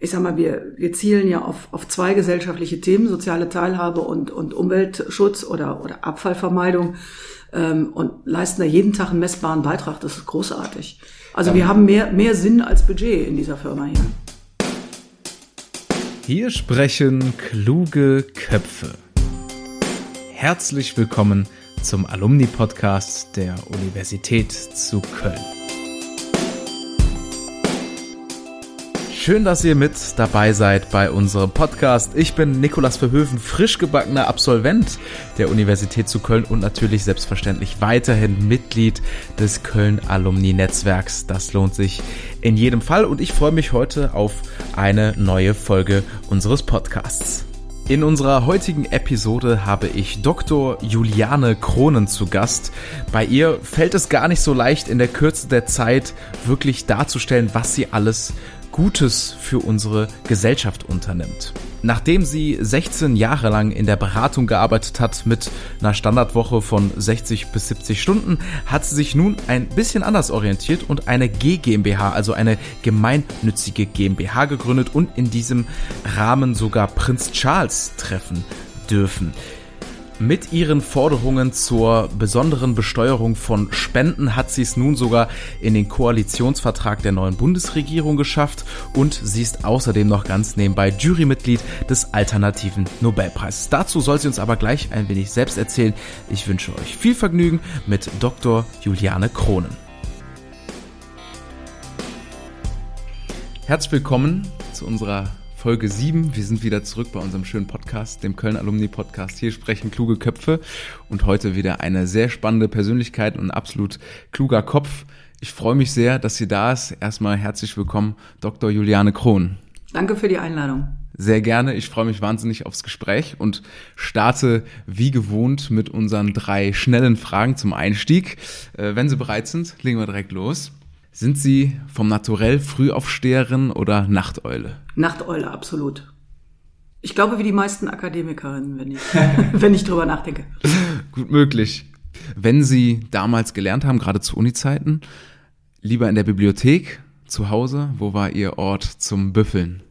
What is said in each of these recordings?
ich sag mal, wir, wir zielen ja auf, auf zwei gesellschaftliche Themen, soziale Teilhabe und, und Umweltschutz oder, oder Abfallvermeidung ähm, und leisten da jeden Tag einen messbaren Beitrag. Das ist großartig. Also wir haben mehr, mehr Sinn als Budget in dieser Firma hier. Hier sprechen kluge Köpfe. Herzlich willkommen zum Alumni-Podcast der Universität zu Köln. Schön, dass ihr mit dabei seid bei unserem Podcast. Ich bin Nikolas Verhöfen, frisch gebackener Absolvent der Universität zu Köln und natürlich selbstverständlich weiterhin Mitglied des Köln Alumni Netzwerks. Das lohnt sich in jedem Fall und ich freue mich heute auf eine neue Folge unseres Podcasts. In unserer heutigen Episode habe ich Dr. Juliane Kronen zu Gast. Bei ihr fällt es gar nicht so leicht, in der Kürze der Zeit wirklich darzustellen, was sie alles Gutes für unsere Gesellschaft unternimmt. Nachdem sie 16 Jahre lang in der Beratung gearbeitet hat mit einer Standardwoche von 60 bis 70 Stunden, hat sie sich nun ein bisschen anders orientiert und eine G GmbH, also eine gemeinnützige GmbH gegründet und in diesem Rahmen sogar Prinz Charles treffen dürfen. Mit ihren Forderungen zur besonderen Besteuerung von Spenden hat sie es nun sogar in den Koalitionsvertrag der neuen Bundesregierung geschafft und sie ist außerdem noch ganz nebenbei Jurymitglied des Alternativen Nobelpreises. Dazu soll sie uns aber gleich ein wenig selbst erzählen. Ich wünsche euch viel Vergnügen mit Dr. Juliane Kronen. Herzlich willkommen zu unserer Folge 7. Wir sind wieder zurück bei unserem schönen Podcast, dem Köln Alumni Podcast. Hier sprechen kluge Köpfe und heute wieder eine sehr spannende Persönlichkeit und ein absolut kluger Kopf. Ich freue mich sehr, dass sie da ist. Erstmal herzlich willkommen, Dr. Juliane Krohn. Danke für die Einladung. Sehr gerne. Ich freue mich wahnsinnig aufs Gespräch und starte wie gewohnt mit unseren drei schnellen Fragen zum Einstieg. Äh, wenn Sie bereit sind, legen wir direkt los. Sind Sie vom Naturell Frühaufsteherin oder Nachteule? Nachteule, absolut. Ich glaube, wie die meisten Akademikerinnen, wenn ich, wenn ich drüber nachdenke. Gut möglich. Wenn Sie damals gelernt haben, gerade zu Uni-Zeiten, lieber in der Bibliothek, zu Hause, wo war Ihr Ort zum Büffeln?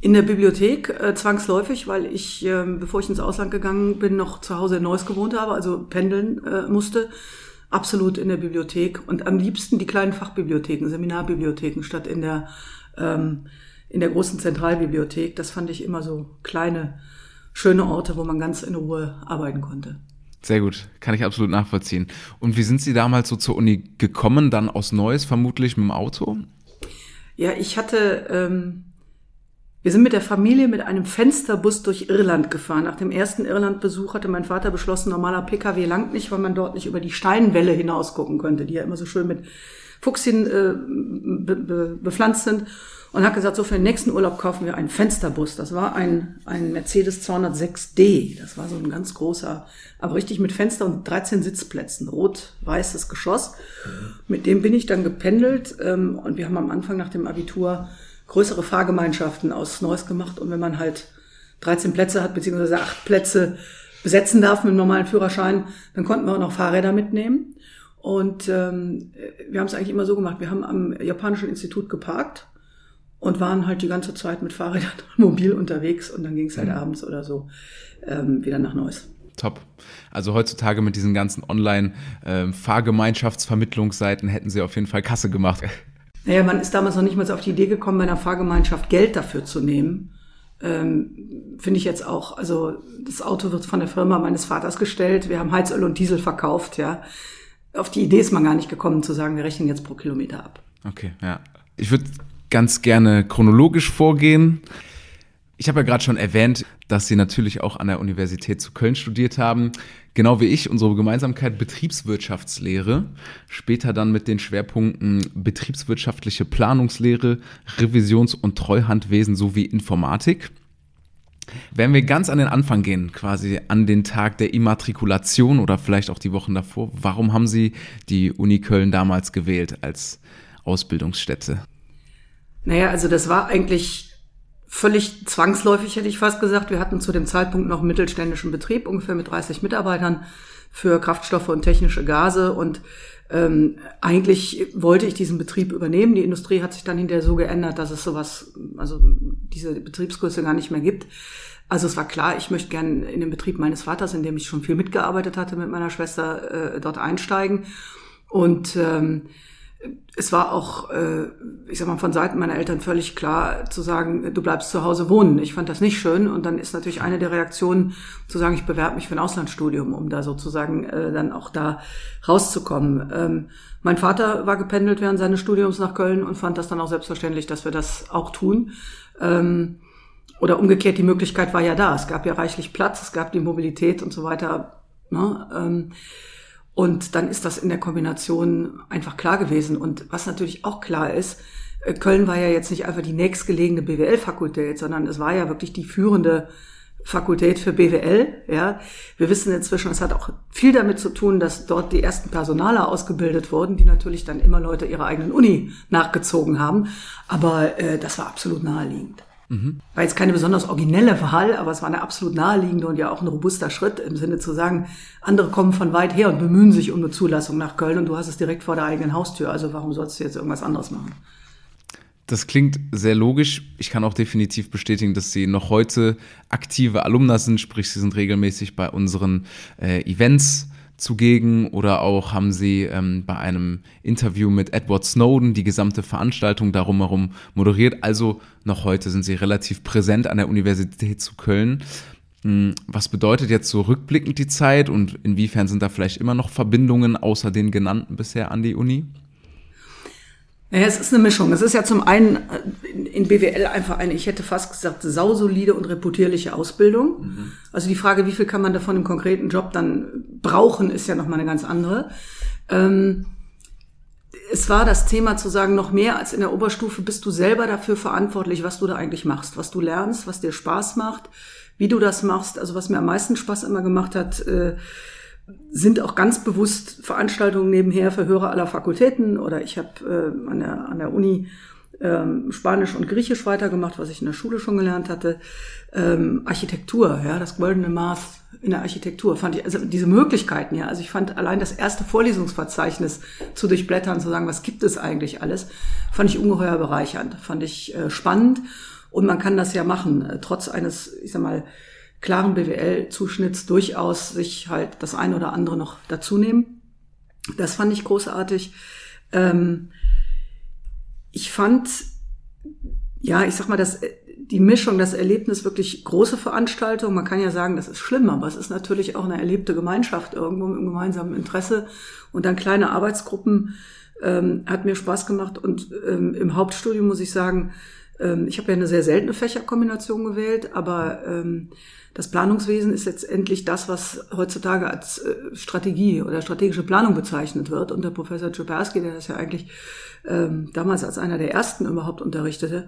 In der Bibliothek äh, zwangsläufig, weil ich, äh, bevor ich ins Ausland gegangen bin, noch zu Hause in Neuss gewohnt habe, also pendeln äh, musste absolut in der Bibliothek und am liebsten die kleinen Fachbibliotheken, Seminarbibliotheken statt in der, ähm, in der großen Zentralbibliothek. Das fand ich immer so kleine, schöne Orte, wo man ganz in Ruhe arbeiten konnte. Sehr gut, kann ich absolut nachvollziehen. Und wie sind Sie damals so zur Uni gekommen? Dann aus Neuss, vermutlich mit dem Auto? Ja, ich hatte ähm, wir sind mit der Familie mit einem Fensterbus durch Irland gefahren. Nach dem ersten Irlandbesuch hatte mein Vater beschlossen, normaler Pkw langt nicht, weil man dort nicht über die Steinwelle hinaus gucken könnte, die ja immer so schön mit Fuchsien äh, be be bepflanzt sind. Und hat gesagt, so für den nächsten Urlaub kaufen wir einen Fensterbus. Das war ein, ein Mercedes 206D. Das war so ein ganz großer, aber richtig mit Fenster und 13 Sitzplätzen. Rot-weißes Geschoss. Mit dem bin ich dann gependelt. Ähm, und wir haben am Anfang nach dem Abitur größere Fahrgemeinschaften aus Neuss gemacht. Und wenn man halt 13 Plätze hat, beziehungsweise acht Plätze besetzen darf mit einem normalen Führerschein, dann konnten wir auch noch Fahrräder mitnehmen. Und ähm, wir haben es eigentlich immer so gemacht. Wir haben am Japanischen Institut geparkt und waren halt die ganze Zeit mit Fahrrädern mobil unterwegs und dann ging es halt mhm. abends oder so ähm, wieder nach Neuss. Top. Also heutzutage mit diesen ganzen Online-Fahrgemeinschaftsvermittlungsseiten hätten sie auf jeden Fall Kasse gemacht. Naja, man ist damals noch nicht mal auf die Idee gekommen, bei einer Fahrgemeinschaft Geld dafür zu nehmen. Ähm, Finde ich jetzt auch, also das Auto wird von der Firma meines Vaters gestellt, wir haben Heizöl und Diesel verkauft, ja. Auf die Idee ist man gar nicht gekommen zu sagen, wir rechnen jetzt pro Kilometer ab. Okay, ja. Ich würde ganz gerne chronologisch vorgehen. Ich habe ja gerade schon erwähnt, dass Sie natürlich auch an der Universität zu Köln studiert haben. Genau wie ich, unsere Gemeinsamkeit Betriebswirtschaftslehre. Später dann mit den Schwerpunkten betriebswirtschaftliche Planungslehre, Revisions- und Treuhandwesen sowie Informatik. Wenn wir ganz an den Anfang gehen, quasi an den Tag der Immatrikulation oder vielleicht auch die Wochen davor, warum haben Sie die Uni Köln damals gewählt als Ausbildungsstätte? Naja, also das war eigentlich völlig zwangsläufig, hätte ich fast gesagt. Wir hatten zu dem Zeitpunkt noch einen mittelständischen Betrieb, ungefähr mit 30 Mitarbeitern für Kraftstoffe und technische Gase. Und ähm, eigentlich wollte ich diesen Betrieb übernehmen. Die Industrie hat sich dann hinterher so geändert, dass es sowas, also diese Betriebsgröße gar nicht mehr gibt. Also es war klar, ich möchte gern in den Betrieb meines Vaters, in dem ich schon viel mitgearbeitet hatte mit meiner Schwester, äh, dort einsteigen. Und ähm, es war auch, äh, ich sag mal, von Seiten meiner Eltern völlig klar zu sagen, du bleibst zu Hause wohnen. Ich fand das nicht schön. Und dann ist natürlich eine der Reaktionen zu sagen, ich bewerbe mich für ein Auslandsstudium, um da sozusagen äh, dann auch da rauszukommen. Ähm, mein Vater war gependelt während seines Studiums nach Köln und fand das dann auch selbstverständlich, dass wir das auch tun. Ähm, oder umgekehrt, die Möglichkeit war ja da. Es gab ja reichlich Platz, es gab die Mobilität und so weiter. Ne? Ähm, und dann ist das in der Kombination einfach klar gewesen. Und was natürlich auch klar ist, äh, Köln war ja jetzt nicht einfach die nächstgelegene BWL-Fakultät, sondern es war ja wirklich die führende Fakultät für BWL. Ja, wir wissen inzwischen, es hat auch viel damit zu tun, dass dort die ersten Personaler ausgebildet wurden, die natürlich dann immer Leute ihrer eigenen Uni nachgezogen haben. Aber äh, das war absolut naheliegend. Mhm. War jetzt keine besonders originelle Wahl, aber es war eine absolut naheliegende und ja auch ein robuster Schritt im Sinne zu sagen, andere kommen von weit her und bemühen sich um eine Zulassung nach Köln und du hast es direkt vor der eigenen Haustür. Also warum sollst du jetzt irgendwas anderes machen? Das klingt sehr logisch. Ich kann auch definitiv bestätigen, dass Sie noch heute aktive Alumna sind, sprich, Sie sind regelmäßig bei unseren äh, Events zugegen oder auch haben sie ähm, bei einem Interview mit Edward Snowden die gesamte Veranstaltung darum herum moderiert. Also noch heute sind sie relativ präsent an der Universität zu Köln. Hm, was bedeutet jetzt so rückblickend die Zeit und inwiefern sind da vielleicht immer noch Verbindungen außer den genannten bisher an die Uni? Naja, es ist eine Mischung. Es ist ja zum einen äh, in BWL einfach eine, ich hätte fast gesagt, sausolide und reputierliche Ausbildung. Mhm. Also die Frage, wie viel kann man davon im konkreten Job dann brauchen, ist ja nochmal eine ganz andere. Ähm, es war das Thema zu sagen, noch mehr als in der Oberstufe bist du selber dafür verantwortlich, was du da eigentlich machst, was du lernst, was dir Spaß macht, wie du das machst. Also was mir am meisten Spaß immer gemacht hat, äh, sind auch ganz bewusst Veranstaltungen nebenher für Hörer aller Fakultäten oder ich habe äh, an, der, an der Uni ähm, Spanisch und Griechisch weitergemacht, was ich in der Schule schon gelernt hatte. Ähm, Architektur, ja, das goldene Maß in der Architektur fand ich, also diese Möglichkeiten, ja, also ich fand allein das erste Vorlesungsverzeichnis zu durchblättern, zu sagen, was gibt es eigentlich alles, fand ich ungeheuer bereichernd, fand ich äh, spannend und man kann das ja machen, äh, trotz eines, ich sag mal, klaren BWL-Zuschnitts durchaus sich halt das eine oder andere noch dazu nehmen. Das fand ich großartig. Ähm, ich fand, ja, ich sag mal, das, die Mischung, das Erlebnis wirklich große Veranstaltung. Man kann ja sagen, das ist schlimm, aber es ist natürlich auch eine erlebte Gemeinschaft irgendwo einem gemeinsamen Interesse. Und dann kleine Arbeitsgruppen ähm, hat mir Spaß gemacht. Und ähm, im Hauptstudium muss ich sagen, ähm, ich habe ja eine sehr seltene Fächerkombination gewählt, aber ähm, das Planungswesen ist letztendlich das, was heutzutage als äh, Strategie oder strategische Planung bezeichnet wird. Und der Professor Czeperski, der das ja eigentlich ähm, damals als einer der ersten überhaupt unterrichtete.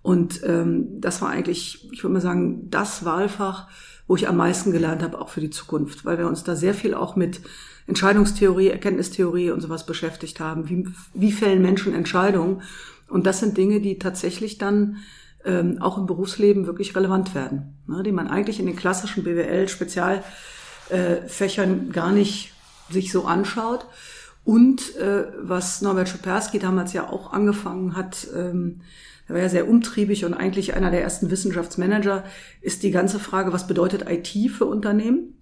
Und ähm, das war eigentlich, ich würde mal sagen, das Wahlfach, wo ich am meisten gelernt habe, auch für die Zukunft, weil wir uns da sehr viel auch mit Entscheidungstheorie, Erkenntnistheorie und sowas beschäftigt haben. Wie, wie fällen Menschen Entscheidungen? Und das sind Dinge, die tatsächlich dann ähm, auch im Berufsleben wirklich relevant werden, ne, die man eigentlich in den klassischen BWL-Spezialfächern äh, gar nicht sich so anschaut. Und äh, was Norbert Schupersky damals ja auch angefangen hat, ähm, er war ja sehr umtriebig und eigentlich einer der ersten Wissenschaftsmanager, ist die ganze Frage, was bedeutet IT für Unternehmen?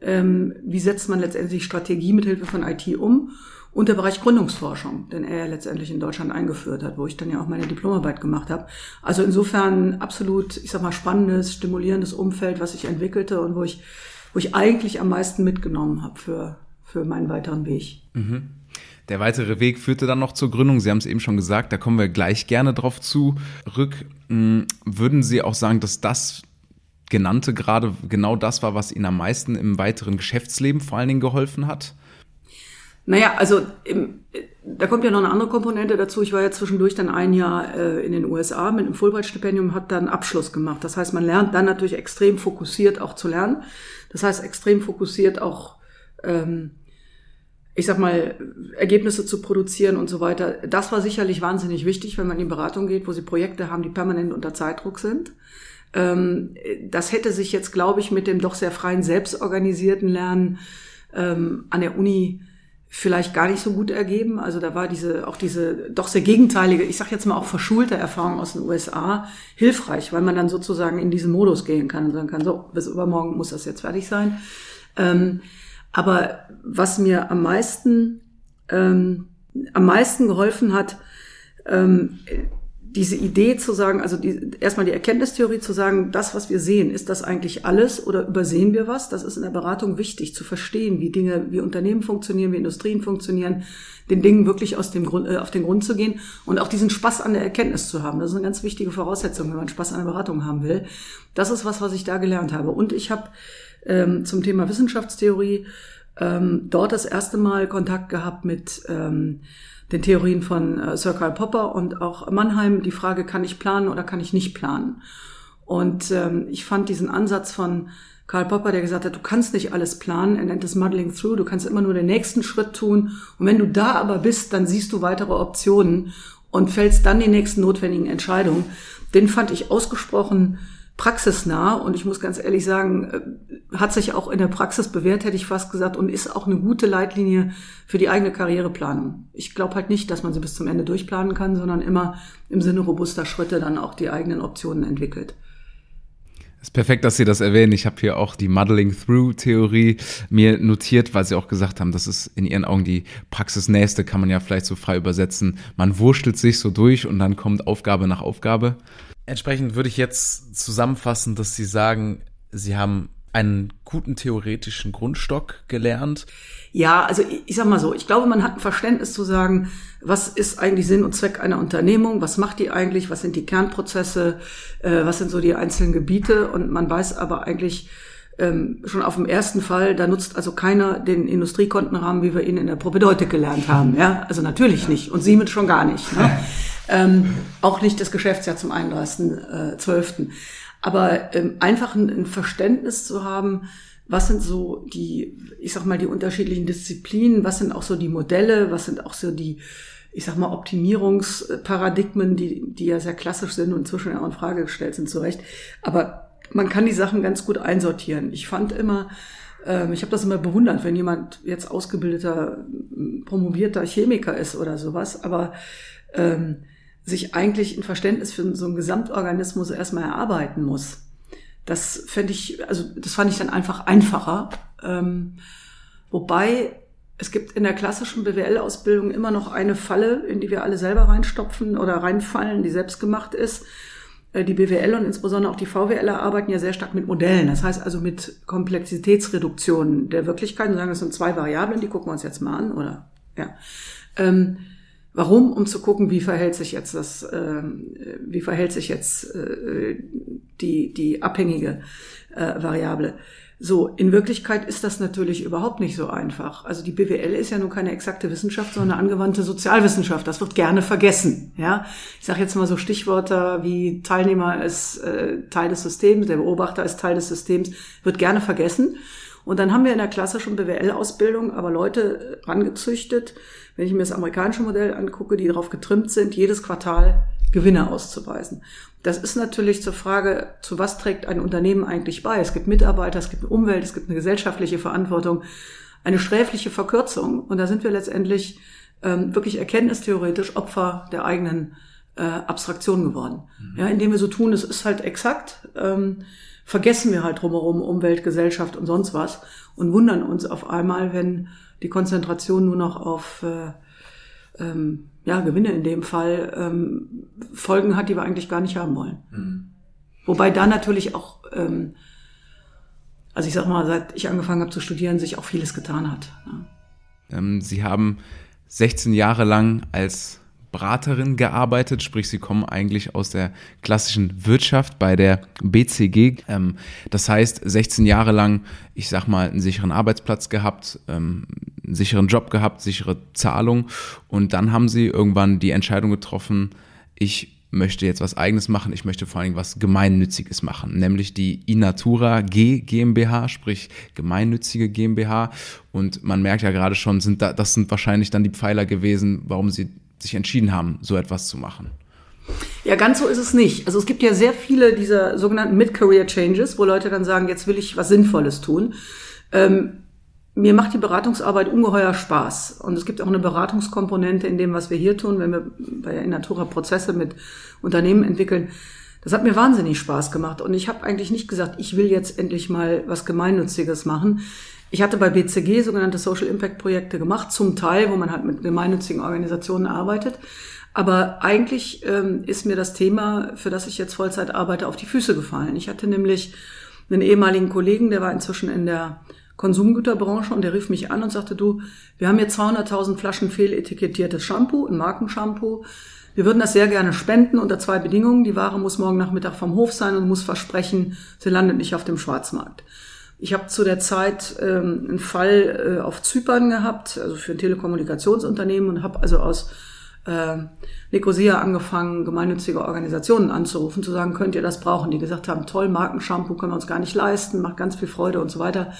Ähm, wie setzt man letztendlich Strategie mithilfe von IT um? Und der Bereich Gründungsforschung, den er letztendlich in Deutschland eingeführt hat, wo ich dann ja auch meine Diplomarbeit gemacht habe. Also insofern absolut, ich sag mal, spannendes, stimulierendes Umfeld, was ich entwickelte und wo ich, wo ich eigentlich am meisten mitgenommen habe für, für meinen weiteren Weg. Mhm. Der weitere Weg führte dann noch zur Gründung. Sie haben es eben schon gesagt, da kommen wir gleich gerne drauf zurück. Hm, würden Sie auch sagen, dass das genannte gerade genau das war, was Ihnen am meisten im weiteren Geschäftsleben vor allen Dingen geholfen hat? Naja, also im, da kommt ja noch eine andere Komponente dazu. Ich war ja zwischendurch dann ein Jahr äh, in den USA mit einem Fulbright-Stipendium, habe dann Abschluss gemacht. Das heißt, man lernt dann natürlich extrem fokussiert auch zu lernen. Das heißt, extrem fokussiert auch ähm, ich sag mal, Ergebnisse zu produzieren und so weiter. Das war sicherlich wahnsinnig wichtig, wenn man in Beratung geht, wo sie Projekte haben, die permanent unter Zeitdruck sind. Ähm, das hätte sich jetzt, glaube ich, mit dem doch sehr freien, selbstorganisierten Lernen ähm, an der Uni vielleicht gar nicht so gut ergeben. Also da war diese auch diese doch sehr gegenteilige, ich sage jetzt mal auch verschulte Erfahrung aus den USA hilfreich, weil man dann sozusagen in diesen Modus gehen kann und sagen kann, so bis übermorgen muss das jetzt fertig sein. Ähm, aber was mir am meisten ähm, am meisten geholfen hat, ähm, diese Idee zu sagen, also die, erstmal die Erkenntnistheorie zu sagen, das, was wir sehen, ist das eigentlich alles oder übersehen wir was? Das ist in der Beratung wichtig zu verstehen, wie Dinge, wie Unternehmen funktionieren, wie Industrien funktionieren, den Dingen wirklich aus dem Grund, äh, auf den Grund zu gehen und auch diesen Spaß an der Erkenntnis zu haben. Das ist eine ganz wichtige Voraussetzung, wenn man Spaß an der Beratung haben will. Das ist was, was ich da gelernt habe. Und ich habe ähm, zum Thema Wissenschaftstheorie ähm, dort das erste Mal Kontakt gehabt mit ähm, den Theorien von äh, Sir Karl Popper und auch Mannheim die Frage, kann ich planen oder kann ich nicht planen? Und ähm, ich fand diesen Ansatz von Karl Popper, der gesagt hat, du kannst nicht alles planen, er nennt es Muddling Through, du kannst immer nur den nächsten Schritt tun. Und wenn du da aber bist, dann siehst du weitere Optionen und fällst dann die nächsten notwendigen Entscheidungen. Den fand ich ausgesprochen praxisnah und ich muss ganz ehrlich sagen, äh, hat sich auch in der Praxis bewährt, hätte ich fast gesagt, und ist auch eine gute Leitlinie für die eigene Karriereplanung. Ich glaube halt nicht, dass man sie bis zum Ende durchplanen kann, sondern immer im Sinne robuster Schritte dann auch die eigenen Optionen entwickelt. Es ist perfekt, dass Sie das erwähnen. Ich habe hier auch die Muddling-Through-Theorie mir notiert, weil Sie auch gesagt haben, das ist in Ihren Augen die praxisnächste, kann man ja vielleicht so frei übersetzen. Man wurschtelt sich so durch und dann kommt Aufgabe nach Aufgabe. Entsprechend würde ich jetzt zusammenfassen, dass Sie sagen, Sie haben einen guten theoretischen Grundstock gelernt. Ja, also ich, ich sag mal so, ich glaube, man hat ein Verständnis zu sagen, was ist eigentlich Sinn und Zweck einer Unternehmung, was macht die eigentlich, was sind die Kernprozesse, äh, was sind so die einzelnen Gebiete und man weiß aber eigentlich ähm, schon auf dem ersten Fall, da nutzt also keiner den Industriekontenrahmen, wie wir ihn in der Propedeutik gelernt haben. Ja, also natürlich nicht und Siemens schon gar nicht. Ne? ähm, auch nicht das Geschäftsjahr zum 31.12. Aber ähm, einfach ein, ein Verständnis zu haben, was sind so die, ich sag mal, die unterschiedlichen Disziplinen, was sind auch so die Modelle, was sind auch so die, ich sag mal, Optimierungsparadigmen, die, die ja sehr klassisch sind und inzwischen auch in Frage gestellt sind, zu Recht. Aber man kann die Sachen ganz gut einsortieren. Ich fand immer, ähm, ich habe das immer bewundert, wenn jemand jetzt ausgebildeter, promovierter Chemiker ist oder sowas, aber ähm, sich eigentlich ein Verständnis für so einen Gesamtorganismus erstmal erarbeiten muss. Das fände ich, also das fand ich dann einfach einfacher. Ähm, wobei es gibt in der klassischen BWL-Ausbildung immer noch eine Falle, in die wir alle selber reinstopfen oder reinfallen, die selbst gemacht ist. Äh, die BWL und insbesondere auch die VWLer arbeiten ja sehr stark mit Modellen. Das heißt also mit Komplexitätsreduktionen der Wirklichkeit und sagen, das sind zwei Variablen, die gucken wir uns jetzt mal an, oder? Ja. Ähm, Warum? Um zu gucken, wie verhält sich jetzt das, äh, wie verhält sich jetzt äh, die, die abhängige äh, Variable. So, in Wirklichkeit ist das natürlich überhaupt nicht so einfach. Also die BWL ist ja nun keine exakte Wissenschaft, sondern eine angewandte Sozialwissenschaft. Das wird gerne vergessen. Ja, ich sage jetzt mal so Stichworte wie Teilnehmer ist äh, Teil des Systems, der Beobachter ist Teil des Systems, wird gerne vergessen. Und dann haben wir in der klassischen BWL-Ausbildung aber Leute rangezüchtet, wenn ich mir das amerikanische Modell angucke, die darauf getrimmt sind, jedes Quartal Gewinne auszuweisen. Das ist natürlich zur Frage, zu was trägt ein Unternehmen eigentlich bei? Es gibt Mitarbeiter, es gibt eine Umwelt, es gibt eine gesellschaftliche Verantwortung, eine sträfliche Verkürzung. Und da sind wir letztendlich ähm, wirklich erkenntnistheoretisch Opfer der eigenen äh, Abstraktion geworden. Mhm. Ja, indem wir so tun, es ist halt exakt, ähm, vergessen wir halt drumherum Umwelt, Gesellschaft und sonst was und wundern uns auf einmal, wenn die Konzentration nur noch auf äh, ähm, ja, Gewinne in dem Fall ähm, Folgen hat, die wir eigentlich gar nicht haben wollen. Mhm. Wobei da natürlich auch, ähm, also ich sag mal, seit ich angefangen habe zu studieren, sich auch vieles getan hat. Ne? Ähm, Sie haben 16 Jahre lang als Beraterin gearbeitet, sprich sie kommen eigentlich aus der klassischen Wirtschaft bei der BCG. Ähm, das heißt, 16 Jahre lang, ich sag mal, einen sicheren Arbeitsplatz gehabt, ähm, einen sicheren Job gehabt, sichere Zahlung und dann haben sie irgendwann die Entscheidung getroffen, ich möchte jetzt was eigenes machen, ich möchte vor allen Dingen was Gemeinnütziges machen, nämlich die Inatura G GmbH, sprich gemeinnützige GmbH. Und man merkt ja gerade schon, sind da, das sind wahrscheinlich dann die Pfeiler gewesen, warum sie sich entschieden haben, so etwas zu machen. Ja, ganz so ist es nicht. Also es gibt ja sehr viele dieser sogenannten Mid-Career-Changes, wo Leute dann sagen, jetzt will ich was Sinnvolles tun. Ähm, mir macht die Beratungsarbeit ungeheuer Spaß. Und es gibt auch eine Beratungskomponente in dem, was wir hier tun, wenn wir bei Inatura Prozesse mit Unternehmen entwickeln. Das hat mir wahnsinnig Spaß gemacht. Und ich habe eigentlich nicht gesagt, ich will jetzt endlich mal was Gemeinnütziges machen. Ich hatte bei BCG sogenannte Social Impact Projekte gemacht, zum Teil, wo man halt mit gemeinnützigen Organisationen arbeitet. Aber eigentlich ähm, ist mir das Thema, für das ich jetzt Vollzeit arbeite, auf die Füße gefallen. Ich hatte nämlich einen ehemaligen Kollegen, der war inzwischen in der Konsumgüterbranche und der rief mich an und sagte, du, wir haben hier 200.000 Flaschen fehletikettiertes Shampoo, ein Markenshampoo. Wir würden das sehr gerne spenden unter zwei Bedingungen. Die Ware muss morgen Nachmittag vom Hof sein und muss versprechen, sie landet nicht auf dem Schwarzmarkt. Ich habe zu der Zeit ähm, einen Fall äh, auf Zypern gehabt, also für ein Telekommunikationsunternehmen und habe also aus äh, Nicosia angefangen, gemeinnützige Organisationen anzurufen, zu sagen, könnt ihr das brauchen? Die gesagt haben, toll, Markenshampoo können wir uns gar nicht leisten, macht ganz viel Freude und so weiter.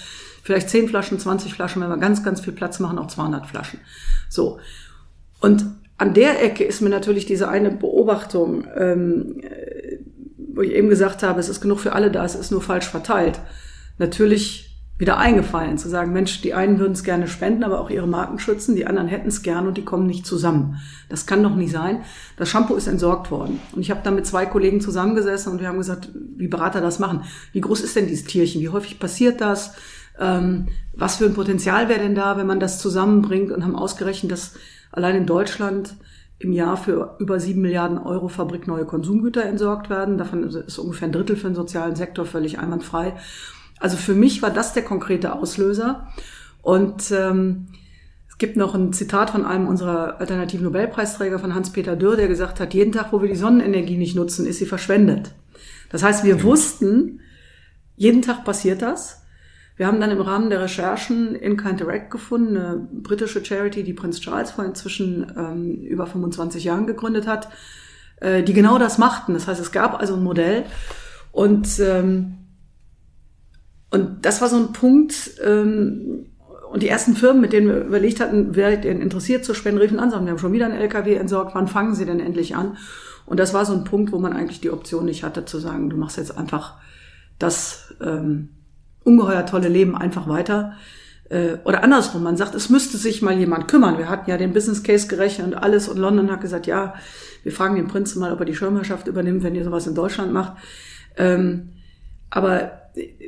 Vielleicht 10 Flaschen, 20 Flaschen, wenn wir ganz, ganz viel Platz machen, auch 200 Flaschen. So. Und an der Ecke ist mir natürlich diese eine Beobachtung, ähm, wo ich eben gesagt habe, es ist genug für alle da, es ist nur falsch verteilt, natürlich wieder eingefallen, zu sagen, Mensch, die einen würden es gerne spenden, aber auch ihre Marken schützen, die anderen hätten es gerne und die kommen nicht zusammen. Das kann doch nicht sein. Das Shampoo ist entsorgt worden. Und ich habe da mit zwei Kollegen zusammengesessen und wir haben gesagt, wie Berater das machen. Wie groß ist denn dieses Tierchen? Wie häufig passiert das? Ähm, was für ein Potenzial wäre denn da, wenn man das zusammenbringt und haben ausgerechnet, dass allein in Deutschland im Jahr für über sieben Milliarden Euro fabrikneue Konsumgüter entsorgt werden. Davon ist ungefähr ein Drittel für den sozialen Sektor völlig einwandfrei. Also für mich war das der konkrete Auslöser. Und ähm, es gibt noch ein Zitat von einem unserer alternativen Nobelpreisträger, von Hans-Peter Dürr, der gesagt hat, jeden Tag, wo wir die Sonnenenergie nicht nutzen, ist sie verschwendet. Das heißt, wir wussten, jeden Tag passiert das. Wir haben dann im Rahmen der Recherchen InKind Direct gefunden, eine britische Charity, die Prinz Charles vor inzwischen ähm, über 25 Jahren gegründet hat, äh, die genau das machten. Das heißt, es gab also ein Modell und ähm, und das war so ein Punkt, ähm, und die ersten Firmen, mit denen wir überlegt hatten, wer denn interessiert zu spenden, riefen an, sagen, wir haben schon wieder einen LKW entsorgt, wann fangen sie denn endlich an? Und das war so ein Punkt, wo man eigentlich die Option nicht hatte, zu sagen, du machst jetzt einfach das ähm, ungeheuer tolle Leben einfach weiter. Äh, oder andersrum, man sagt, es müsste sich mal jemand kümmern. Wir hatten ja den Business Case gerechnet und alles und London hat gesagt, ja, wir fragen den Prinzen mal, ob er die Schirmherrschaft übernimmt, wenn ihr sowas in Deutschland macht. Ähm, aber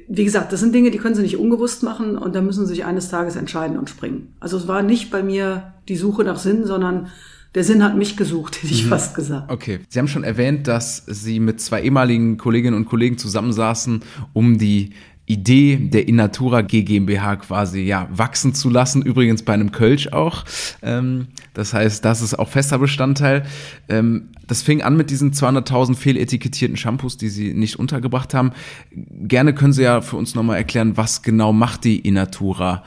wie gesagt, das sind Dinge, die können sie nicht ungewusst machen und da müssen sie sich eines Tages entscheiden und springen. Also es war nicht bei mir die Suche nach Sinn, sondern der Sinn hat mich gesucht, hätte ich mhm. fast gesagt. Okay. Sie haben schon erwähnt, dass Sie mit zwei ehemaligen Kolleginnen und Kollegen zusammensaßen, um die Idee der Innatura GmbH quasi ja wachsen zu lassen. Übrigens bei einem Kölsch auch. Ähm, das heißt, das ist auch fester Bestandteil. Ähm, das fing an mit diesen 200.000 fehletikettierten Shampoos, die Sie nicht untergebracht haben. Gerne können Sie ja für uns nochmal erklären, was genau macht die Innatura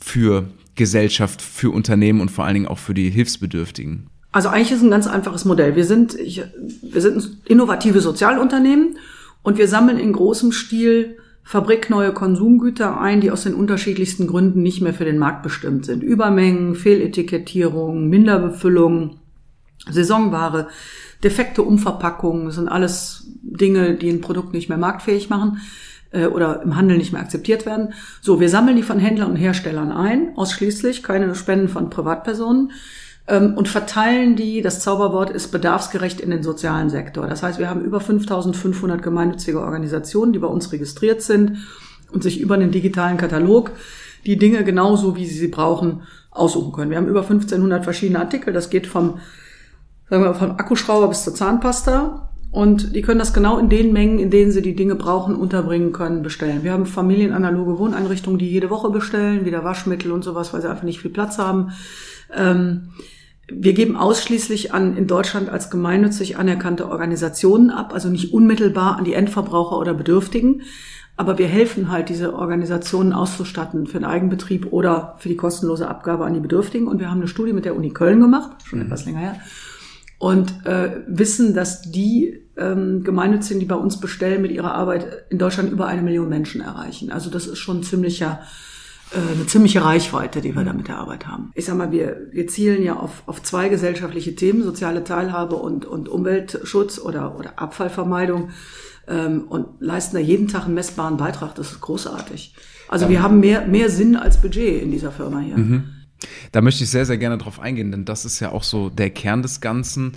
für Gesellschaft, für Unternehmen und vor allen Dingen auch für die Hilfsbedürftigen. Also eigentlich ist es ein ganz einfaches Modell. Wir sind, ich, wir sind ein innovative Sozialunternehmen und wir sammeln in großem Stil fabrikneue Konsumgüter ein, die aus den unterschiedlichsten Gründen nicht mehr für den Markt bestimmt sind. Übermengen, Fehletikettierung, Minderbefüllung, Saisonware, defekte Umverpackungen, sind alles Dinge, die ein Produkt nicht mehr marktfähig machen äh, oder im Handel nicht mehr akzeptiert werden. So, wir sammeln die von Händlern und Herstellern ein, ausschließlich, keine Spenden von Privatpersonen ähm, und verteilen die, das Zauberwort ist bedarfsgerecht in den sozialen Sektor. Das heißt, wir haben über 5500 gemeinnützige Organisationen, die bei uns registriert sind und sich über einen digitalen Katalog die Dinge genauso, wie sie sie brauchen, aussuchen können. Wir haben über 1500 verschiedene Artikel. Das geht vom, sagen wir, vom Akkuschrauber bis zur Zahnpasta. Und die können das genau in den Mengen, in denen sie die Dinge brauchen, unterbringen können, bestellen. Wir haben familienanaloge Wohneinrichtungen, die jede Woche bestellen, wieder Waschmittel und sowas, weil sie einfach nicht viel Platz haben. Ähm, wir geben ausschließlich an in Deutschland als gemeinnützig anerkannte Organisationen ab, also nicht unmittelbar an die Endverbraucher oder Bedürftigen. Aber wir helfen halt, diese Organisationen auszustatten für den Eigenbetrieb oder für die kostenlose Abgabe an die Bedürftigen. Und wir haben eine Studie mit der Uni Köln gemacht, schon mhm. etwas länger her, und äh, wissen, dass die ähm, Gemeinnützigen, die bei uns bestellen, mit ihrer Arbeit in Deutschland über eine Million Menschen erreichen. Also das ist schon ziemlicher eine ziemliche Reichweite, die wir da mit der Arbeit haben. Ich sag mal, wir, wir zielen ja auf, auf zwei gesellschaftliche Themen, soziale Teilhabe und, und Umweltschutz oder, oder Abfallvermeidung ähm, und leisten da jeden Tag einen messbaren Beitrag. Das ist großartig. Also wir haben mehr, mehr Sinn als Budget in dieser Firma hier. Mhm. Da möchte ich sehr, sehr gerne drauf eingehen, denn das ist ja auch so der Kern des Ganzen.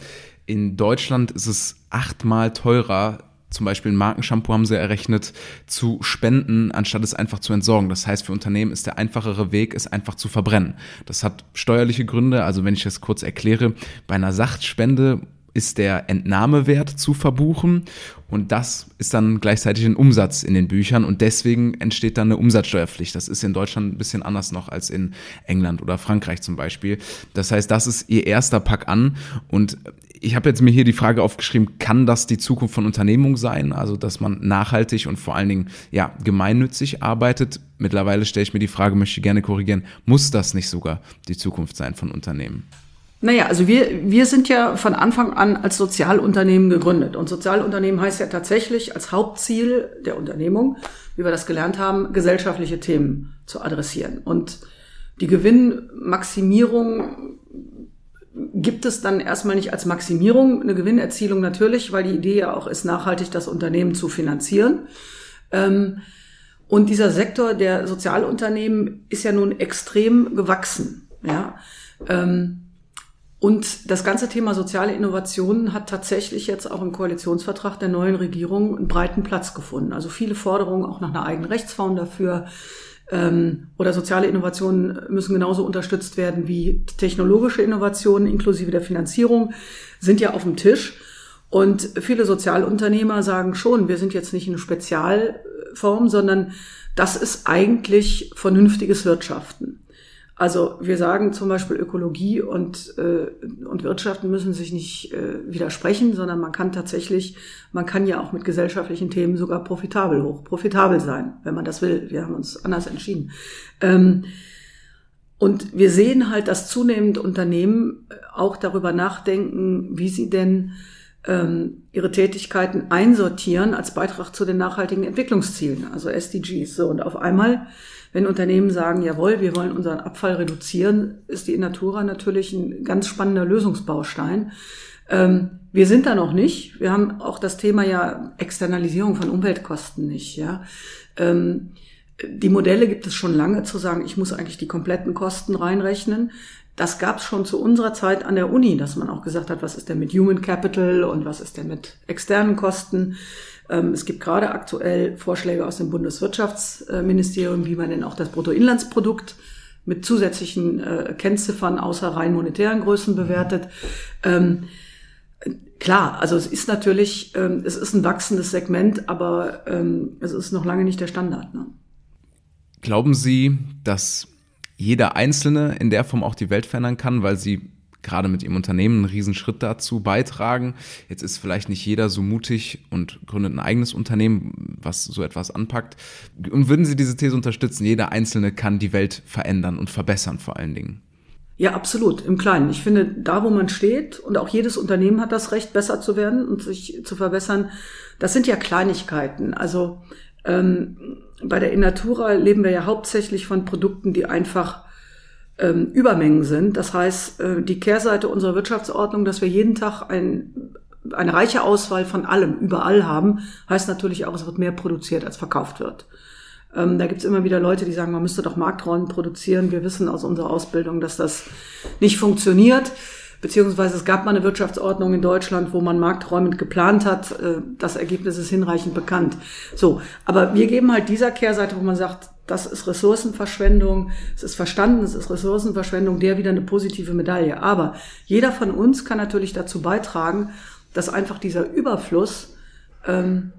In Deutschland ist es achtmal teurer, zum Beispiel ein Markenshampoo haben sie errechnet, zu spenden, anstatt es einfach zu entsorgen. Das heißt, für Unternehmen ist der einfachere Weg, es einfach zu verbrennen. Das hat steuerliche Gründe. Also wenn ich das kurz erkläre, bei einer Sachtspende ist der Entnahmewert zu verbuchen und das ist dann gleichzeitig ein Umsatz in den Büchern und deswegen entsteht dann eine Umsatzsteuerpflicht. Das ist in Deutschland ein bisschen anders noch als in England oder Frankreich zum Beispiel. Das heißt, das ist ihr erster Pack an und ich habe jetzt mir hier die Frage aufgeschrieben, kann das die Zukunft von Unternehmung sein? Also, dass man nachhaltig und vor allen Dingen, ja, gemeinnützig arbeitet. Mittlerweile stelle ich mir die Frage, möchte ich gerne korrigieren, muss das nicht sogar die Zukunft sein von Unternehmen? Naja, also wir, wir sind ja von Anfang an als Sozialunternehmen gegründet. Und Sozialunternehmen heißt ja tatsächlich als Hauptziel der Unternehmung, wie wir das gelernt haben, gesellschaftliche Themen zu adressieren. Und die Gewinnmaximierung gibt es dann erstmal nicht als Maximierung, eine Gewinnerzielung natürlich, weil die Idee ja auch ist, nachhaltig das Unternehmen zu finanzieren. Ähm, und dieser Sektor der Sozialunternehmen ist ja nun extrem gewachsen. Ja. Ähm, und das ganze Thema soziale Innovationen hat tatsächlich jetzt auch im Koalitionsvertrag der neuen Regierung einen breiten Platz gefunden. Also viele Forderungen auch nach einer eigenen Rechtsform dafür. Ähm, oder soziale Innovationen müssen genauso unterstützt werden wie technologische Innovationen inklusive der Finanzierung sind ja auf dem Tisch. Und viele Sozialunternehmer sagen schon, wir sind jetzt nicht eine Spezialform, sondern das ist eigentlich vernünftiges Wirtschaften. Also wir sagen zum Beispiel Ökologie und, äh, und Wirtschaften müssen sich nicht äh, widersprechen, sondern man kann tatsächlich, man kann ja auch mit gesellschaftlichen Themen sogar profitabel hoch, profitabel sein, wenn man das will. Wir haben uns anders entschieden. Ähm, und wir sehen halt, dass zunehmend Unternehmen auch darüber nachdenken, wie sie denn ihre Tätigkeiten einsortieren als Beitrag zu den nachhaltigen Entwicklungszielen, also SDGs. So, und auf einmal wenn Unternehmen sagen, jawohl, wir wollen unseren Abfall reduzieren, ist die Innatura natürlich ein ganz spannender Lösungsbaustein. Ähm, wir sind da noch nicht. Wir haben auch das Thema ja Externalisierung von Umweltkosten nicht. Ja. Ähm, die Modelle gibt es schon lange zu sagen, ich muss eigentlich die kompletten Kosten reinrechnen. Das gab es schon zu unserer Zeit an der Uni, dass man auch gesagt hat, was ist denn mit Human Capital und was ist denn mit externen Kosten. Ähm, es gibt gerade aktuell Vorschläge aus dem Bundeswirtschaftsministerium, wie man denn auch das Bruttoinlandsprodukt mit zusätzlichen äh, Kennziffern außer rein monetären Größen bewertet. Ähm, klar, also es ist natürlich, ähm, es ist ein wachsendes Segment, aber es ist noch lange nicht der Standard. Ne? Glauben Sie, dass jeder Einzelne in der Form auch die Welt verändern kann, weil sie gerade mit ihrem Unternehmen einen Riesenschritt dazu beitragen. Jetzt ist vielleicht nicht jeder so mutig und gründet ein eigenes Unternehmen, was so etwas anpackt. Und würden Sie diese These unterstützen, jeder Einzelne kann die Welt verändern und verbessern vor allen Dingen? Ja, absolut, im Kleinen. Ich finde, da wo man steht, und auch jedes Unternehmen hat das Recht, besser zu werden und sich zu verbessern, das sind ja Kleinigkeiten. Also ähm, bei der Innatura leben wir ja hauptsächlich von Produkten, die einfach ähm, Übermengen sind. Das heißt, äh, die Kehrseite unserer Wirtschaftsordnung, dass wir jeden Tag ein, eine reiche Auswahl von allem überall haben, heißt natürlich auch, es wird mehr produziert, als verkauft wird. Ähm, da gibt's immer wieder Leute, die sagen, man müsste doch Markträume produzieren. Wir wissen aus unserer Ausbildung, dass das nicht funktioniert. Beziehungsweise es gab mal eine Wirtschaftsordnung in Deutschland, wo man markträumend geplant hat. Äh, das Ergebnis ist hinreichend bekannt. So, aber wir geben halt dieser Kehrseite, wo man sagt, das ist Ressourcenverschwendung, es ist verstanden, es ist Ressourcenverschwendung, der wieder eine positive Medaille. Aber jeder von uns kann natürlich dazu beitragen, dass einfach dieser Überfluss ähm,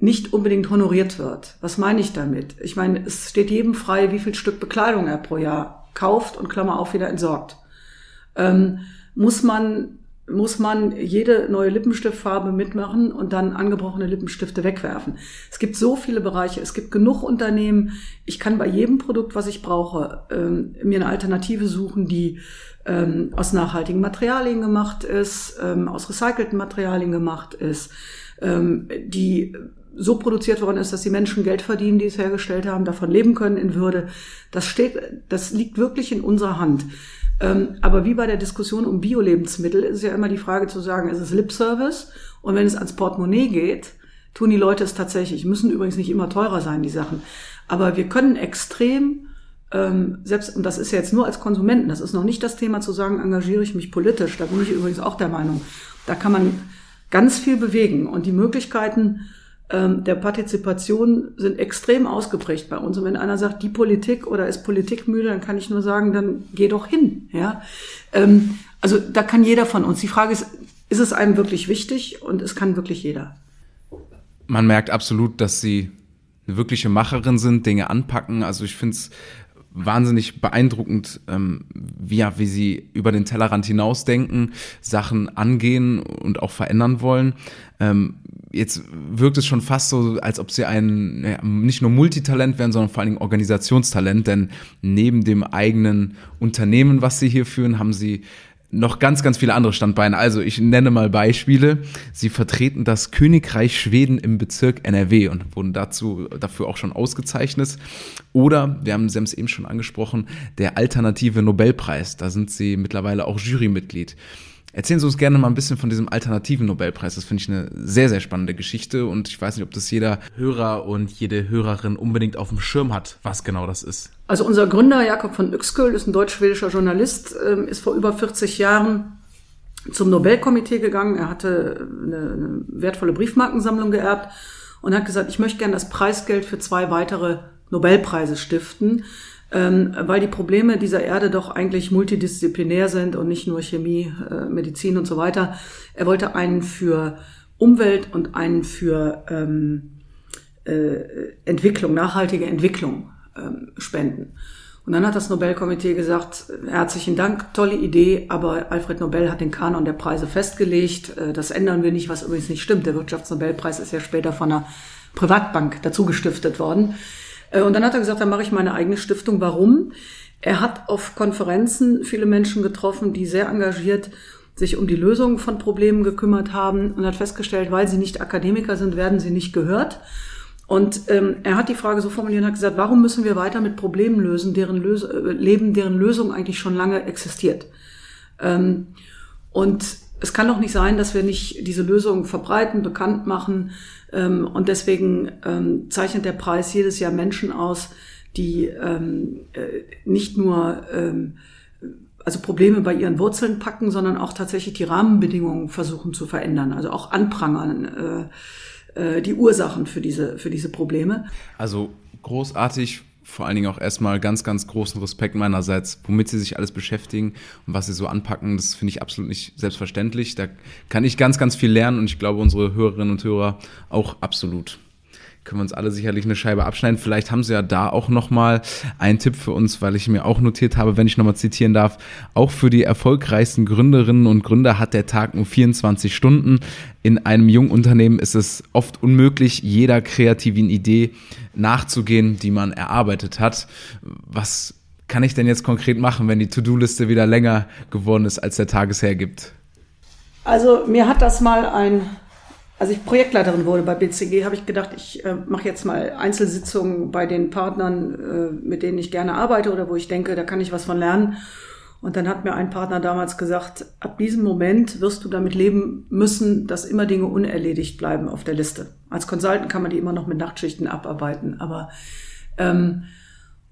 nicht unbedingt honoriert wird. Was meine ich damit? Ich meine, es steht jedem frei, wie viel Stück Bekleidung er pro Jahr kauft und Klammer auf wieder entsorgt. Ähm, muss man muss man jede neue Lippenstiftfarbe mitmachen und dann angebrochene Lippenstifte wegwerfen. Es gibt so viele Bereiche, es gibt genug Unternehmen. Ich kann bei jedem Produkt, was ich brauche, ähm, mir eine Alternative suchen, die ähm, aus nachhaltigen Materialien gemacht ist, ähm, aus recycelten Materialien gemacht ist, ähm, die so produziert worden ist, dass die Menschen Geld verdienen, die es hergestellt haben, davon leben können in Würde. Das steht, das liegt wirklich in unserer Hand. Ähm, aber wie bei der Diskussion um Bio-Lebensmittel ist ja immer die Frage zu sagen, ist es Lip-Service? Und wenn es ans Portemonnaie geht, tun die Leute es tatsächlich. Müssen übrigens nicht immer teurer sein, die Sachen. Aber wir können extrem, ähm, selbst, und das ist ja jetzt nur als Konsumenten, das ist noch nicht das Thema zu sagen, engagiere ich mich politisch. Da bin ich übrigens auch der Meinung. Da kann man ganz viel bewegen. Und die Möglichkeiten, der Partizipation sind extrem ausgeprägt bei uns. Und wenn einer sagt, die Politik oder ist Politik müde, dann kann ich nur sagen, dann geh doch hin. Ja, ähm, also da kann jeder von uns. Die Frage ist, ist es einem wirklich wichtig? Und es kann wirklich jeder. Man merkt absolut, dass sie eine wirkliche Macherin sind, Dinge anpacken. Also ich finde es wahnsinnig beeindruckend, ähm, wie, ja, wie sie über den Tellerrand hinausdenken, Sachen angehen und auch verändern wollen. Ähm, jetzt wirkt es schon fast so, als ob sie ein nicht nur Multitalent wären, sondern vor allen Dingen Organisationstalent, denn neben dem eigenen Unternehmen, was sie hier führen, haben sie noch ganz, ganz viele andere Standbeine. Also ich nenne mal Beispiele. Sie vertreten das Königreich Schweden im Bezirk NRW und wurden dazu, dafür auch schon ausgezeichnet. Oder, wir haben es eben schon angesprochen, der alternative Nobelpreis. Da sind sie mittlerweile auch Jurymitglied. Erzählen Sie uns gerne mal ein bisschen von diesem alternativen Nobelpreis. Das finde ich eine sehr, sehr spannende Geschichte und ich weiß nicht, ob das jeder Hörer und jede Hörerin unbedingt auf dem Schirm hat, was genau das ist. Also unser Gründer Jakob von Uexküll ist ein deutsch-schwedischer Journalist, ähm, ist vor über 40 Jahren zum Nobelkomitee gegangen. Er hatte eine, eine wertvolle Briefmarkensammlung geerbt und hat gesagt, ich möchte gerne das Preisgeld für zwei weitere Nobelpreise stiften ähm, weil die Probleme dieser Erde doch eigentlich multidisziplinär sind und nicht nur Chemie, äh, Medizin und so weiter. Er wollte einen für Umwelt und einen für ähm, äh, Entwicklung, nachhaltige Entwicklung ähm, spenden. Und dann hat das Nobelkomitee gesagt, herzlichen Dank, tolle Idee, aber Alfred Nobel hat den Kanon der Preise festgelegt. Äh, das ändern wir nicht, was übrigens nicht stimmt. Der Wirtschaftsnobelpreis ist ja später von einer Privatbank dazu gestiftet worden. Äh, und dann hat er gesagt, dann mache ich meine eigene Stiftung. Warum? Er hat auf Konferenzen viele Menschen getroffen, die sehr engagiert sich um die Lösung von Problemen gekümmert haben und hat festgestellt, weil sie nicht Akademiker sind, werden sie nicht gehört. Und ähm, er hat die Frage so formuliert und hat gesagt, warum müssen wir weiter mit Problemen lösen, deren Lös äh, leben, deren Lösung eigentlich schon lange existiert. Ähm, und es kann doch nicht sein, dass wir nicht diese Lösung verbreiten, bekannt machen, ähm, und deswegen ähm, zeichnet der Preis jedes Jahr Menschen aus, die ähm, äh, nicht nur also Probleme bei ihren Wurzeln packen, sondern auch tatsächlich die Rahmenbedingungen versuchen zu verändern, also auch anprangern äh, äh, die Ursachen für diese, für diese Probleme. Also großartig vor allen Dingen auch erstmal ganz, ganz großen Respekt meinerseits, womit sie sich alles beschäftigen und was sie so anpacken. Das finde ich absolut nicht selbstverständlich. Da kann ich ganz, ganz viel lernen und ich glaube, unsere Hörerinnen und Hörer auch absolut können wir uns alle sicherlich eine Scheibe abschneiden. Vielleicht haben Sie ja da auch nochmal einen Tipp für uns, weil ich mir auch notiert habe, wenn ich nochmal zitieren darf, auch für die erfolgreichsten Gründerinnen und Gründer hat der Tag nur 24 Stunden. In einem jungen Unternehmen ist es oft unmöglich, jeder kreativen Idee nachzugehen, die man erarbeitet hat. Was kann ich denn jetzt konkret machen, wenn die To-Do-Liste wieder länger geworden ist, als der Tag es hergibt? Also mir hat das mal ein als ich Projektleiterin wurde bei BCG, habe ich gedacht, ich äh, mache jetzt mal Einzelsitzungen bei den Partnern, äh, mit denen ich gerne arbeite oder wo ich denke, da kann ich was von lernen. Und dann hat mir ein Partner damals gesagt, ab diesem Moment wirst du damit leben müssen, dass immer Dinge unerledigt bleiben auf der Liste. Als Consultant kann man die immer noch mit Nachtschichten abarbeiten, aber ähm,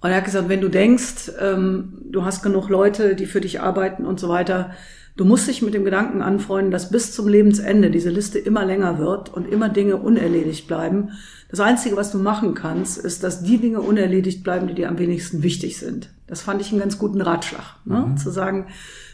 und er hat gesagt, wenn du denkst, ähm, du hast genug Leute, die für dich arbeiten und so weiter, Du musst dich mit dem Gedanken anfreunden, dass bis zum Lebensende diese Liste immer länger wird und immer Dinge unerledigt bleiben. Das Einzige, was du machen kannst, ist, dass die Dinge unerledigt bleiben, die dir am wenigsten wichtig sind. Das fand ich einen ganz guten Ratschlag. Ne? Mhm. Zu sagen,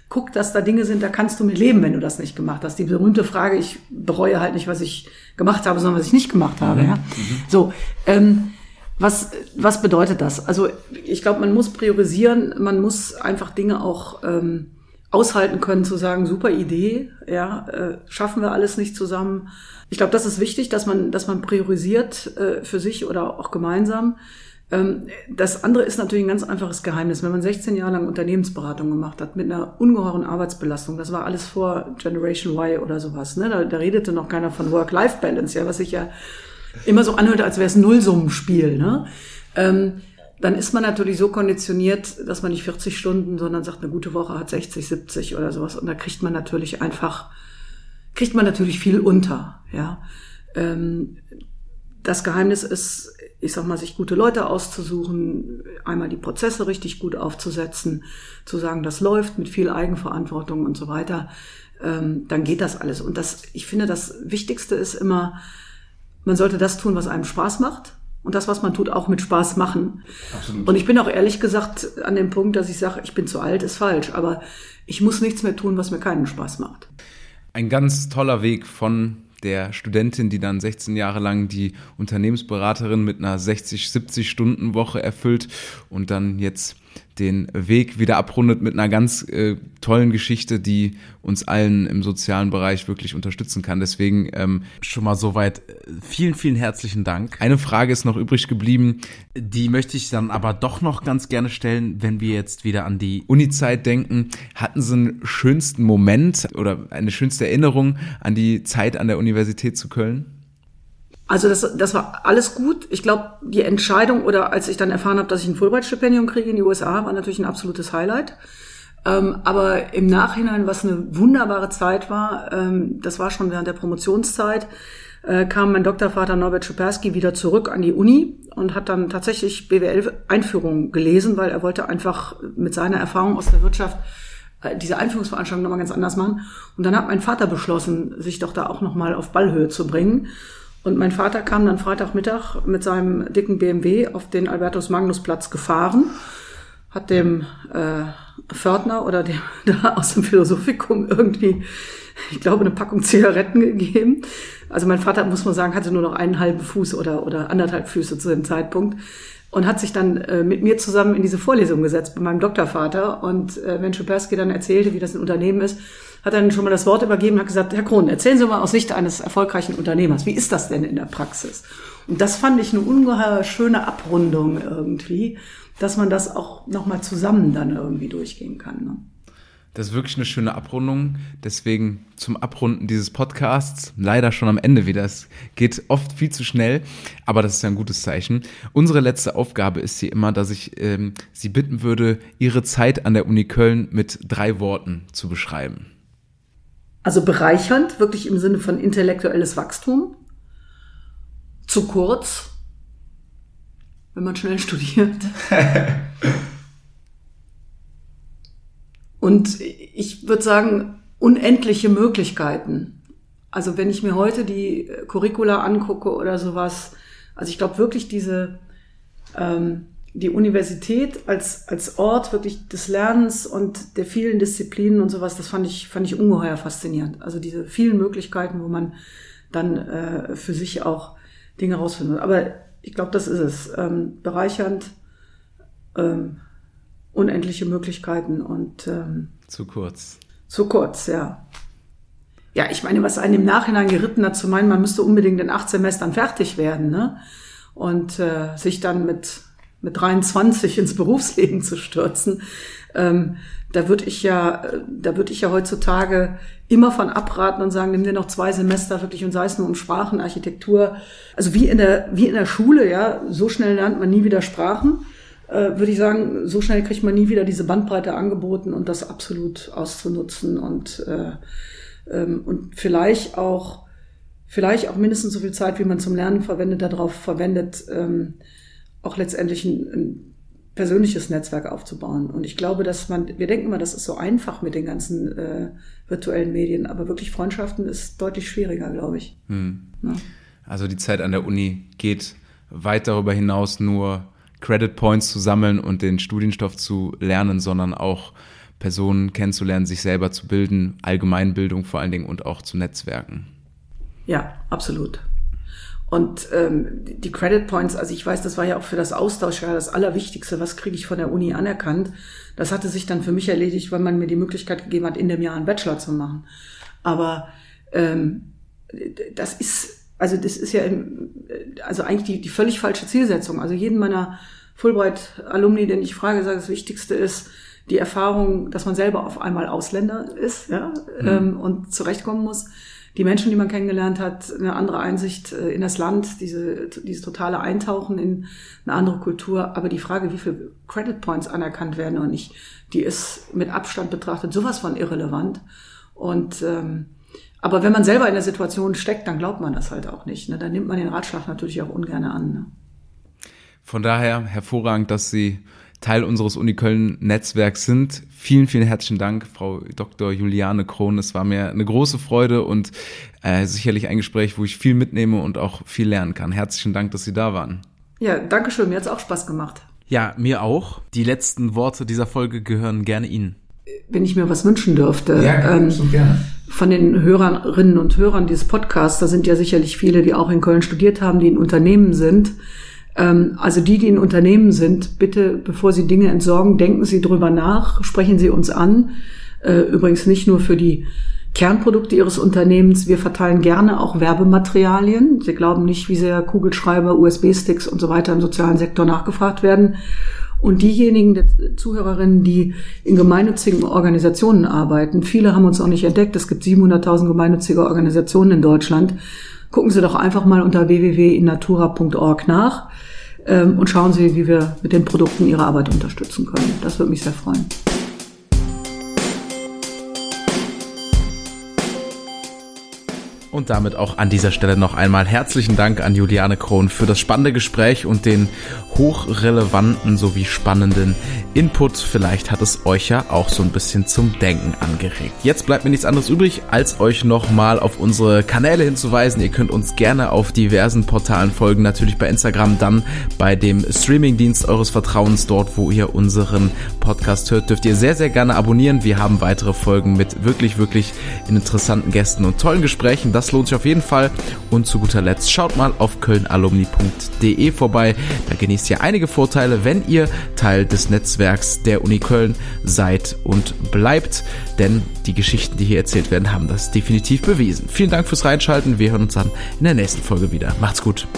guck, dass da Dinge sind, da kannst du mit leben, wenn du das nicht gemacht hast. Die berühmte Frage, ich bereue halt nicht, was ich gemacht habe, sondern was ich nicht gemacht habe. Mhm. Ja? Mhm. So, ähm, was, was bedeutet das? Also ich glaube, man muss priorisieren, man muss einfach Dinge auch... Ähm, aushalten können zu sagen, super Idee, ja, äh, schaffen wir alles nicht zusammen. Ich glaube, das ist wichtig, dass man, dass man priorisiert äh, für sich oder auch gemeinsam. Ähm, das andere ist natürlich ein ganz einfaches Geheimnis. Wenn man 16 Jahre lang Unternehmensberatung gemacht hat, mit einer ungeheuren Arbeitsbelastung, das war alles vor Generation Y oder sowas, ne? da, da redete noch keiner von Work-Life-Balance, ja, was sich ja immer so anhört, als wäre es ein Nullsummenspiel. Ne? Ähm, dann ist man natürlich so konditioniert, dass man nicht 40 Stunden, sondern sagt, eine gute Woche hat 60, 70 oder sowas. Und da kriegt man natürlich einfach, kriegt man natürlich viel unter. Ja, ähm, Das Geheimnis ist, ich sag mal, sich gute Leute auszusuchen, einmal die Prozesse richtig gut aufzusetzen, zu sagen, das läuft mit viel Eigenverantwortung und so weiter. Ähm, dann geht das alles. Und das, ich finde, das Wichtigste ist immer, man sollte das tun, was einem Spaß macht und das, was man tut, auch mit Spaß machen. Absolut. Und ich bin auch ehrlich gesagt an dem Punkt, dass ich sage, ich bin zu alt, ist falsch, aber ich muss nichts mehr tun, was mir keinen Spaß macht. Ein ganz toller Weg von der Studentin, die dann 16 Jahre lang die Unternehmensberaterin mit einer 60, 70 Stunden Woche erfüllt und dann jetzt den Weg wieder abrundet mit einer ganz äh, tollen Geschichte, die uns allen im sozialen Bereich wirklich unterstützen kann. Deswegen ähm, schon mal soweit äh, vielen, vielen herzlichen Dank. Eine Frage ist noch übrig geblieben, die möchte ich dann aber doch noch ganz gerne stellen, wenn wir jetzt wieder an die Uni-Zeit denken. Hatten Sie einen schönsten Moment oder eine schönste Erinnerung an die Zeit an der Universität zu Köln? Also das, das war alles gut. Ich glaube, die Entscheidung oder als ich dann erfahren habe, dass ich ein Fulbright-Stipendium kriege in die USA, war natürlich ein absolutes Highlight. Ähm, aber im Nachhinein, was eine wunderbare Zeit war, ähm, das war schon während der Promotionszeit, äh, kam mein Doktorvater Norbert Schuperski wieder zurück an die Uni und hat dann tatsächlich BWL-Einführung gelesen, weil er wollte einfach mit seiner Erfahrung aus der Wirtschaft äh, diese Einführungsveranstaltung nochmal ganz anders machen. Und dann hat mein Vater beschlossen, sich doch da auch nochmal auf Ballhöhe zu bringen. Und mein Vater kam dann Freitagmittag mit seinem dicken BMW auf den Albertus Magnus Platz gefahren, hat dem äh, Fördner oder dem da aus dem Philosophikum irgendwie, ich glaube, eine Packung Zigaretten gegeben. Also mein Vater, muss man sagen, hatte nur noch einen halben Fuß oder, oder anderthalb Füße zu dem Zeitpunkt und hat sich dann äh, mit mir zusammen in diese Vorlesung gesetzt bei meinem Doktorvater. Und äh, wenn Schuperski dann erzählte, wie das ein Unternehmen ist, hat dann schon mal das Wort übergeben hat gesagt, Herr Krohn, erzählen Sie mal aus Sicht eines erfolgreichen Unternehmers, wie ist das denn in der Praxis? Und das fand ich eine ungeheuer schöne Abrundung irgendwie, dass man das auch nochmal zusammen dann irgendwie durchgehen kann. Ne? Das ist wirklich eine schöne Abrundung. Deswegen zum Abrunden dieses Podcasts, leider schon am Ende wieder. Es geht oft viel zu schnell, aber das ist ja ein gutes Zeichen. Unsere letzte Aufgabe ist hier immer, dass ich ähm, Sie bitten würde, Ihre Zeit an der Uni Köln mit drei Worten zu beschreiben. Also bereichernd, wirklich im Sinne von intellektuelles Wachstum. Zu kurz, wenn man schnell studiert. Und ich würde sagen, unendliche Möglichkeiten. Also wenn ich mir heute die Curricula angucke oder sowas, also ich glaube wirklich diese ähm, die Universität als, als Ort wirklich des Lernens und der vielen Disziplinen und sowas, das fand ich, fand ich ungeheuer faszinierend. Also diese vielen Möglichkeiten, wo man dann äh, für sich auch Dinge rausfindet. Aber ich glaube, das ist es. Ähm, bereichernd, ähm, unendliche Möglichkeiten und ähm, zu kurz. Zu kurz, ja. Ja, ich meine, was einen im Nachhinein geritten hat, zu meinen, man müsste unbedingt in acht Semestern fertig werden, ne? Und äh, sich dann mit mit 23 ins Berufsleben zu stürzen, ähm, da würde ich ja, da würde ich ja heutzutage immer von abraten und sagen, nimm dir noch zwei Semester wirklich und sei es nur um Sprachen, Architektur. Also wie in der, wie in der Schule, ja, so schnell lernt man nie wieder Sprachen. Äh, würde ich sagen, so schnell kriegt man nie wieder diese Bandbreite angeboten und das absolut auszunutzen und, äh, ähm, und vielleicht auch, vielleicht auch mindestens so viel Zeit, wie man zum Lernen verwendet, darauf verwendet, ähm, auch letztendlich ein, ein persönliches Netzwerk aufzubauen. Und ich glaube, dass man, wir denken immer, das ist so einfach mit den ganzen äh, virtuellen Medien, aber wirklich Freundschaften ist deutlich schwieriger, glaube ich. Hm. Ja. Also die Zeit an der Uni geht weit darüber hinaus, nur Credit Points zu sammeln und den Studienstoff zu lernen, sondern auch Personen kennenzulernen, sich selber zu bilden, Allgemeinbildung vor allen Dingen und auch zu Netzwerken. Ja, absolut. Und ähm, die Credit Points, also ich weiß, das war ja auch für das Austauschjahr das Allerwichtigste, was kriege ich von der Uni anerkannt. Das hatte sich dann für mich erledigt, weil man mir die Möglichkeit gegeben hat, in dem Jahr einen Bachelor zu machen. Aber ähm, das ist, also das ist ja, im, also eigentlich die, die völlig falsche Zielsetzung. Also jeden meiner Fulbright-Alumni, den ich frage, sage, das Wichtigste ist die Erfahrung, dass man selber auf einmal Ausländer ist ja, mhm. ähm, und zurechtkommen muss die Menschen, die man kennengelernt hat, eine andere Einsicht äh, in das Land, diese, dieses totale Eintauchen in eine andere Kultur. Aber die Frage, wie viele Credit Points anerkannt werden und nicht, die ist mit Abstand betrachtet sowas von irrelevant. Und ähm, aber wenn man selber in der Situation steckt, dann glaubt man das halt auch nicht. Ne? Dann nimmt man den Ratschlag natürlich auch ungern an. Ne? Von daher hervorragend, dass Sie Teil unseres Uni Köln Netzwerks sind. Vielen, vielen herzlichen Dank, Frau Dr. Juliane Krohn. Es war mir eine große Freude und äh, sicherlich ein Gespräch, wo ich viel mitnehme und auch viel lernen kann. Herzlichen Dank, dass Sie da waren. Ja, danke schön. Mir hat's auch Spaß gemacht. Ja, mir auch. Die letzten Worte dieser Folge gehören gerne Ihnen. Wenn ich mir was wünschen dürfte. Ja, ähm, so gerne. Von den Hörerinnen und Hörern dieses Podcasts, da sind ja sicherlich viele, die auch in Köln studiert haben, die in Unternehmen sind also die, die in Unternehmen sind, bitte, bevor Sie Dinge entsorgen, denken Sie drüber nach, sprechen Sie uns an. Äh, übrigens nicht nur für die Kernprodukte Ihres Unternehmens. Wir verteilen gerne auch Werbematerialien. Sie glauben nicht, wie sehr Kugelschreiber, USB-Sticks und so weiter im sozialen Sektor nachgefragt werden. Und diejenigen der Zuhörerinnen, die in gemeinnützigen Organisationen arbeiten, viele haben uns auch nicht entdeckt. Es gibt 700.000 gemeinnützige Organisationen in Deutschland. Gucken Sie doch einfach mal unter www.innatura.org nach ähm, und schauen Sie, wie wir mit den Produkten Ihre Arbeit unterstützen können. Das würde mich sehr freuen. Und damit auch an dieser Stelle noch einmal herzlichen Dank an Juliane Krohn für das spannende Gespräch und den hochrelevanten sowie spannenden Input. Vielleicht hat es euch ja auch so ein bisschen zum Denken angeregt. Jetzt bleibt mir nichts anderes übrig, als euch nochmal auf unsere Kanäle hinzuweisen. Ihr könnt uns gerne auf diversen Portalen folgen, natürlich bei Instagram, dann bei dem Streamingdienst eures Vertrauens dort, wo ihr unseren Podcast hört, dürft ihr sehr, sehr gerne abonnieren. Wir haben weitere Folgen mit wirklich, wirklich interessanten Gästen und tollen Gesprächen. Das lohnt sich auf jeden Fall. Und zu guter Letzt schaut mal auf kölnalumni.de vorbei. Da genießt ihr einige Vorteile, wenn ihr Teil des Netzwerks der Uni Köln seid und bleibt. Denn die Geschichten, die hier erzählt werden, haben das definitiv bewiesen. Vielen Dank fürs Reinschalten. Wir hören uns dann in der nächsten Folge wieder. Macht's gut.